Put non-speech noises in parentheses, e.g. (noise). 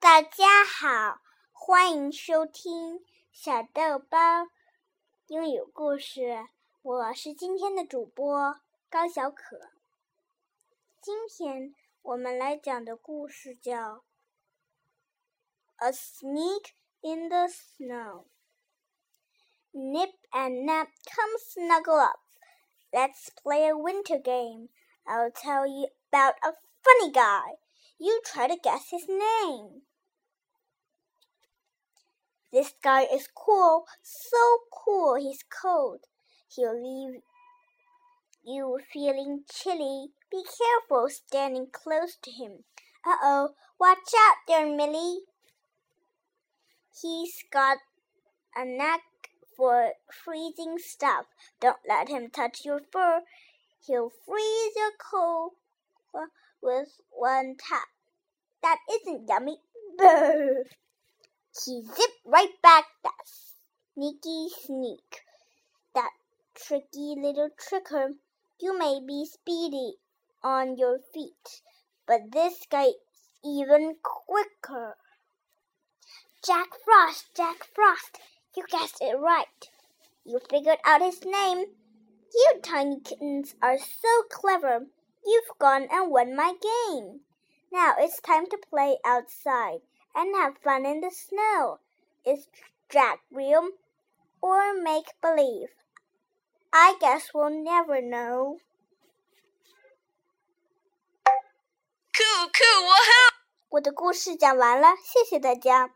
大家好，欢迎收听小豆包英语故事。我是今天的主播高小可。今天我们来讲的故事叫《A Sneak in the Snow》。Nip and Nap, come snuggle up. Let's play a winter game. I'll tell you about a funny guy. You try to guess his name. This guy is cool, so cool he's cold. He'll leave you feeling chilly. Be careful standing close to him. Uh oh, watch out there, Millie. He's got a knack for freezing stuff. Don't let him touch your fur. He'll freeze your cold with one tap. That isn't yummy. (laughs) He zipped right back that sneaky sneak. That tricky little tricker. You may be speedy on your feet, but this guy's even quicker. Jack Frost, Jack Frost, you guessed it right. You figured out his name. You tiny kittens are so clever. You've gone and won my game. Now it's time to play outside and have fun in the snow. Is Jack real or make believe? I guess we'll never know. Cool, cool, woohoo! 我的故事讲完了，谢谢大家。